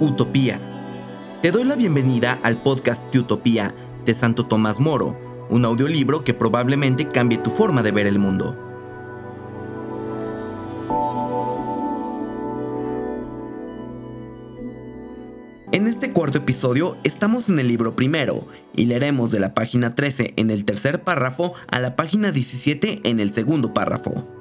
Utopía. Te doy la bienvenida al podcast de Utopía de Santo Tomás Moro, un audiolibro que probablemente cambie tu forma de ver el mundo. En este cuarto episodio estamos en el libro primero y leeremos de la página 13 en el tercer párrafo a la página 17 en el segundo párrafo.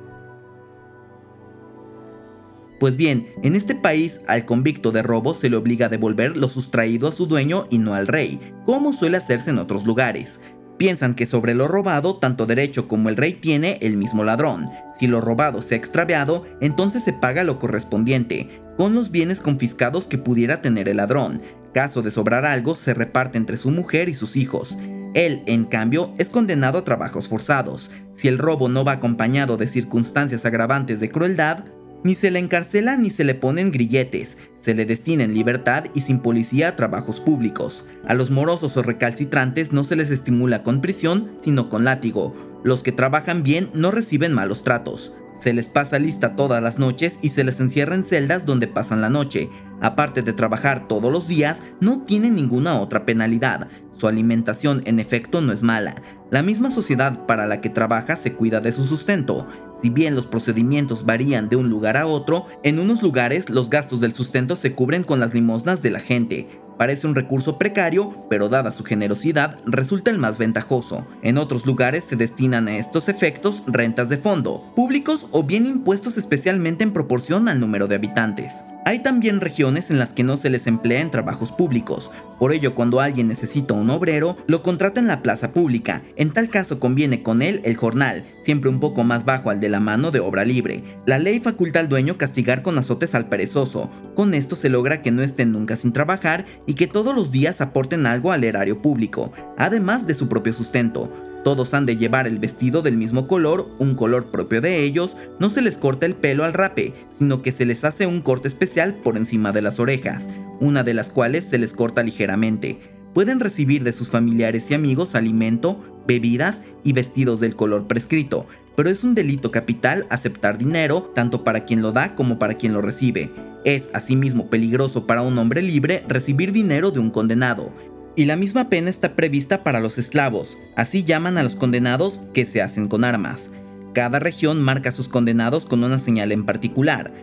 Pues bien, en este país al convicto de robo se le obliga a devolver lo sustraído a su dueño y no al rey, como suele hacerse en otros lugares. Piensan que sobre lo robado tanto derecho como el rey tiene el mismo ladrón. Si lo robado se ha extraviado, entonces se paga lo correspondiente, con los bienes confiscados que pudiera tener el ladrón. Caso de sobrar algo, se reparte entre su mujer y sus hijos. Él, en cambio, es condenado a trabajos forzados. Si el robo no va acompañado de circunstancias agravantes de crueldad, ni se le encarcela ni se le ponen grilletes, se le destina en libertad y sin policía a trabajos públicos. A los morosos o recalcitrantes no se les estimula con prisión, sino con látigo. Los que trabajan bien no reciben malos tratos. Se les pasa lista todas las noches y se les encierra en celdas donde pasan la noche. Aparte de trabajar todos los días, no tienen ninguna otra penalidad. Su alimentación en efecto no es mala. La misma sociedad para la que trabaja se cuida de su sustento. Si bien los procedimientos varían de un lugar a otro, en unos lugares los gastos del sustento se cubren con las limosnas de la gente. Parece un recurso precario, pero dada su generosidad resulta el más ventajoso. En otros lugares se destinan a estos efectos rentas de fondo, públicos o bien impuestos especialmente en proporción al número de habitantes. Hay también regiones en las que no se les emplea en trabajos públicos, por ello cuando alguien necesita un obrero, lo contrata en la plaza pública, en tal caso conviene con él el jornal, siempre un poco más bajo al de la mano de obra libre. La ley faculta al dueño castigar con azotes al perezoso, con esto se logra que no estén nunca sin trabajar y que todos los días aporten algo al erario público, además de su propio sustento. Todos han de llevar el vestido del mismo color, un color propio de ellos, no se les corta el pelo al rape, sino que se les hace un corte especial por encima de las orejas, una de las cuales se les corta ligeramente. Pueden recibir de sus familiares y amigos alimento, bebidas y vestidos del color prescrito, pero es un delito capital aceptar dinero tanto para quien lo da como para quien lo recibe. Es asimismo peligroso para un hombre libre recibir dinero de un condenado, y la misma pena está prevista para los esclavos, así llaman a los condenados que se hacen con armas. Cada región marca a sus condenados con una señal en particular.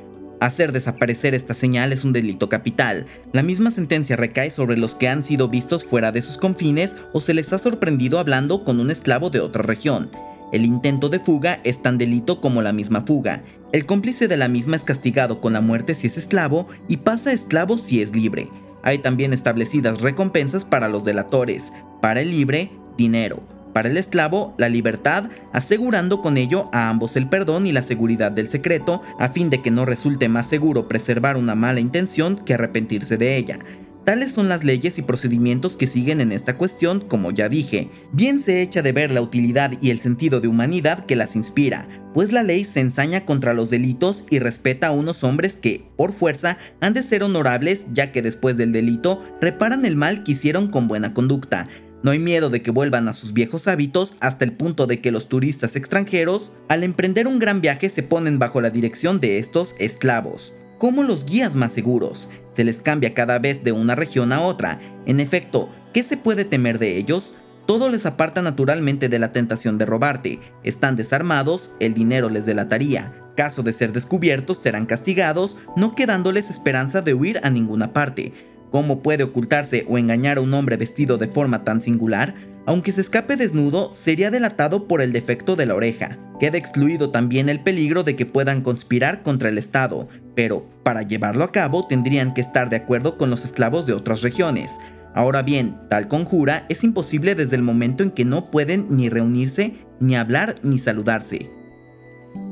Hacer desaparecer esta señal es un delito capital. La misma sentencia recae sobre los que han sido vistos fuera de sus confines o se les ha sorprendido hablando con un esclavo de otra región. El intento de fuga es tan delito como la misma fuga. El cómplice de la misma es castigado con la muerte si es esclavo y pasa esclavo si es libre. Hay también establecidas recompensas para los delatores, para el libre, dinero, para el esclavo, la libertad, asegurando con ello a ambos el perdón y la seguridad del secreto, a fin de que no resulte más seguro preservar una mala intención que arrepentirse de ella. Tales son las leyes y procedimientos que siguen en esta cuestión, como ya dije. Bien se echa de ver la utilidad y el sentido de humanidad que las inspira, pues la ley se ensaña contra los delitos y respeta a unos hombres que, por fuerza, han de ser honorables ya que después del delito reparan el mal que hicieron con buena conducta. No hay miedo de que vuelvan a sus viejos hábitos hasta el punto de que los turistas extranjeros, al emprender un gran viaje, se ponen bajo la dirección de estos esclavos como los guías más seguros. Se les cambia cada vez de una región a otra. En efecto, ¿qué se puede temer de ellos? Todo les aparta naturalmente de la tentación de robarte. Están desarmados, el dinero les delataría. Caso de ser descubiertos, serán castigados, no quedándoles esperanza de huir a ninguna parte. ¿Cómo puede ocultarse o engañar a un hombre vestido de forma tan singular? Aunque se escape desnudo, sería delatado por el defecto de la oreja. Queda excluido también el peligro de que puedan conspirar contra el Estado, pero para llevarlo a cabo tendrían que estar de acuerdo con los esclavos de otras regiones. Ahora bien, tal conjura es imposible desde el momento en que no pueden ni reunirse, ni hablar, ni saludarse.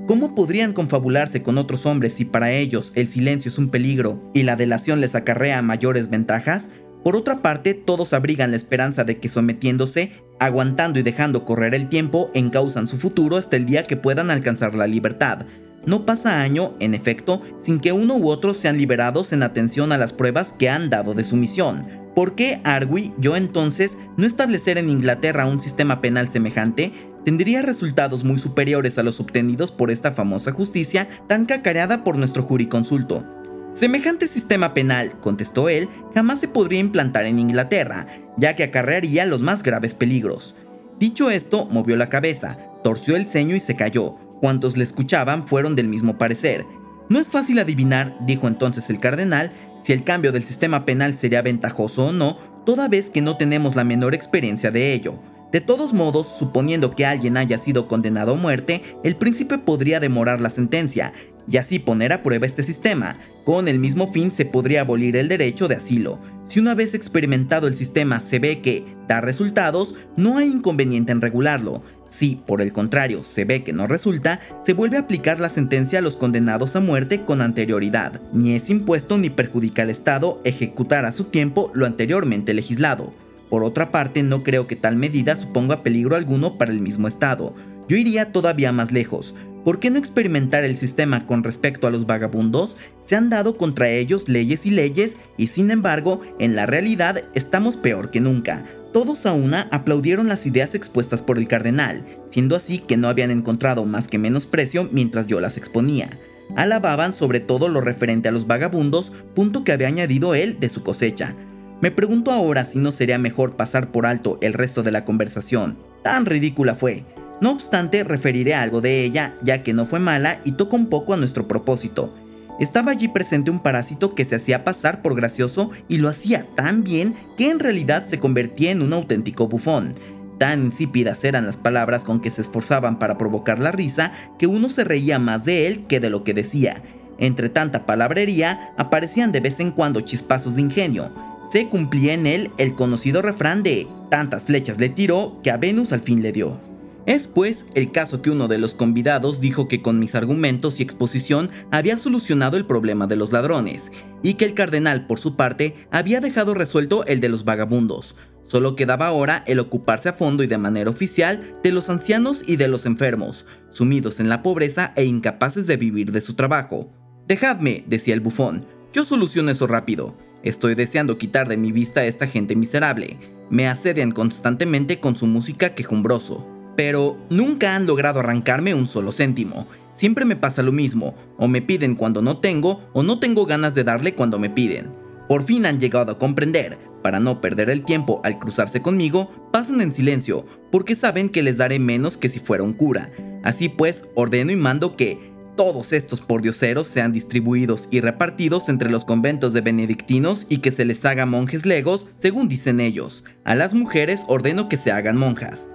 ¿Cómo podrían confabularse con otros hombres si para ellos el silencio es un peligro y la delación les acarrea mayores ventajas? Por otra parte, todos abrigan la esperanza de que sometiéndose, aguantando y dejando correr el tiempo, encausan su futuro hasta el día que puedan alcanzar la libertad, no pasa año, en efecto, sin que uno u otro sean liberados en atención a las pruebas que han dado de su misión. ¿Por qué Argui yo entonces no establecer en Inglaterra un sistema penal semejante? Tendría resultados muy superiores a los obtenidos por esta famosa justicia tan cacareada por nuestro juriconsulto. Semejante sistema penal, contestó él, jamás se podría implantar en Inglaterra, ya que acarrearía los más graves peligros. Dicho esto, movió la cabeza, torció el ceño y se calló. Cuantos le escuchaban fueron del mismo parecer. No es fácil adivinar, dijo entonces el cardenal, si el cambio del sistema penal sería ventajoso o no, toda vez que no tenemos la menor experiencia de ello. De todos modos, suponiendo que alguien haya sido condenado a muerte, el príncipe podría demorar la sentencia y así poner a prueba este sistema. Con el mismo fin se podría abolir el derecho de asilo. Si una vez experimentado el sistema se ve que da resultados, no hay inconveniente en regularlo. Si, por el contrario, se ve que no resulta, se vuelve a aplicar la sentencia a los condenados a muerte con anterioridad. Ni es impuesto ni perjudica al Estado ejecutar a su tiempo lo anteriormente legislado. Por otra parte, no creo que tal medida suponga peligro alguno para el mismo Estado. Yo iría todavía más lejos. ¿Por qué no experimentar el sistema con respecto a los vagabundos? Se han dado contra ellos leyes y leyes y sin embargo, en la realidad estamos peor que nunca. Todos a una aplaudieron las ideas expuestas por el cardenal, siendo así que no habían encontrado más que menosprecio mientras yo las exponía. Alababan sobre todo lo referente a los vagabundos, punto que había añadido él de su cosecha. Me pregunto ahora si no sería mejor pasar por alto el resto de la conversación. Tan ridícula fue. No obstante, referiré algo de ella, ya que no fue mala y toca un poco a nuestro propósito. Estaba allí presente un parásito que se hacía pasar por gracioso y lo hacía tan bien que en realidad se convertía en un auténtico bufón. Tan insípidas eran las palabras con que se esforzaban para provocar la risa que uno se reía más de él que de lo que decía. Entre tanta palabrería aparecían de vez en cuando chispazos de ingenio, se cumplía en él el conocido refrán de tantas flechas le tiró que a Venus al fin le dio. Es pues el caso que uno de los convidados dijo que con mis argumentos y exposición había solucionado el problema de los ladrones, y que el cardenal por su parte había dejado resuelto el de los vagabundos. Solo quedaba ahora el ocuparse a fondo y de manera oficial de los ancianos y de los enfermos, sumidos en la pobreza e incapaces de vivir de su trabajo. Dejadme, decía el bufón, yo soluciono eso rápido. Estoy deseando quitar de mi vista a esta gente miserable. Me asedian constantemente con su música quejumbroso. Pero nunca han logrado arrancarme un solo céntimo. Siempre me pasa lo mismo, o me piden cuando no tengo, o no tengo ganas de darle cuando me piden. Por fin han llegado a comprender, para no perder el tiempo al cruzarse conmigo, pasan en silencio, porque saben que les daré menos que si fuera un cura. Así pues, ordeno y mando que, todos estos pordioseros sean distribuidos y repartidos entre los conventos de benedictinos y que se les haga monjes legos, según dicen ellos. A las mujeres ordeno que se hagan monjas.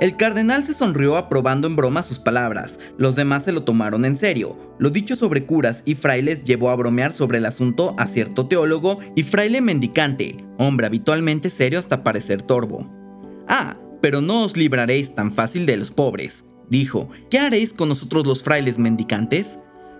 El cardenal se sonrió aprobando en broma sus palabras, los demás se lo tomaron en serio. Lo dicho sobre curas y frailes llevó a bromear sobre el asunto a cierto teólogo y fraile mendicante, hombre habitualmente serio hasta parecer torvo. Ah, pero no os libraréis tan fácil de los pobres, Dijo, ¿qué haréis con nosotros los frailes mendicantes?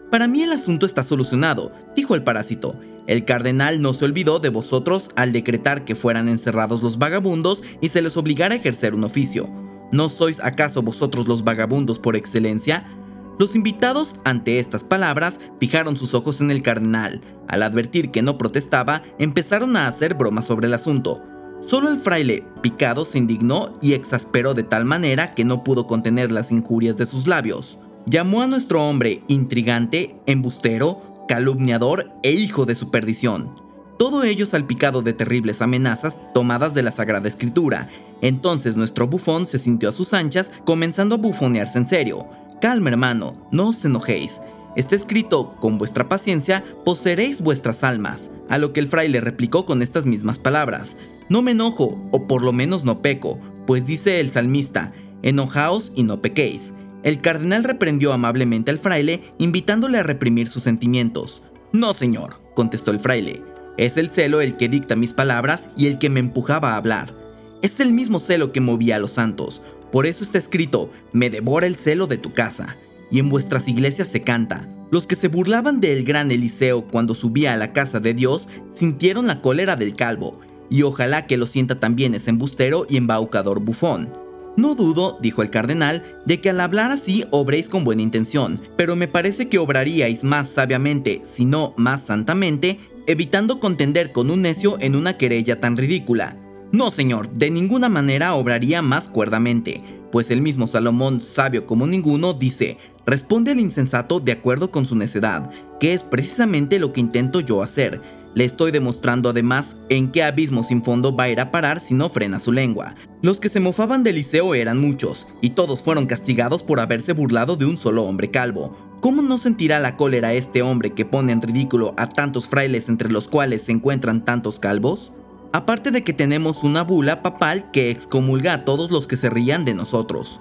Para mí el asunto está solucionado, dijo el parásito. El cardenal no se olvidó de vosotros al decretar que fueran encerrados los vagabundos y se les obligara a ejercer un oficio. ¿No sois acaso vosotros los vagabundos por excelencia? Los invitados, ante estas palabras, fijaron sus ojos en el cardenal. Al advertir que no protestaba, empezaron a hacer bromas sobre el asunto. Solo el fraile, picado, se indignó y exasperó de tal manera que no pudo contener las injurias de sus labios. Llamó a nuestro hombre intrigante, embustero, calumniador e hijo de su perdición. Todo ello salpicado de terribles amenazas tomadas de la Sagrada Escritura. Entonces nuestro bufón se sintió a sus anchas, comenzando a bufonearse en serio. Calma hermano, no os enojéis. Está escrito, con vuestra paciencia poseeréis vuestras almas. A lo que el fraile replicó con estas mismas palabras. No me enojo, o por lo menos no peco, pues dice el salmista, enojaos y no pequéis. El cardenal reprendió amablemente al fraile, invitándole a reprimir sus sentimientos. No, señor, contestó el fraile, es el celo el que dicta mis palabras y el que me empujaba a hablar. Es el mismo celo que movía a los santos, por eso está escrito, me devora el celo de tu casa. Y en vuestras iglesias se canta, los que se burlaban del gran Eliseo cuando subía a la casa de Dios sintieron la cólera del calvo, y ojalá que lo sienta también ese embustero y embaucador bufón. No dudo, dijo el cardenal, de que al hablar así obréis con buena intención, pero me parece que obraríais más sabiamente, si no más santamente, evitando contender con un necio en una querella tan ridícula. No, señor, de ninguna manera obraría más cuerdamente, pues el mismo Salomón, sabio como ninguno, dice, responde al insensato de acuerdo con su necedad, que es precisamente lo que intento yo hacer. Le estoy demostrando además en qué abismo sin fondo va a ir a parar si no frena su lengua. Los que se mofaban del liceo eran muchos, y todos fueron castigados por haberse burlado de un solo hombre calvo. ¿Cómo no sentirá la cólera este hombre que pone en ridículo a tantos frailes entre los cuales se encuentran tantos calvos? Aparte de que tenemos una bula papal que excomulga a todos los que se rían de nosotros.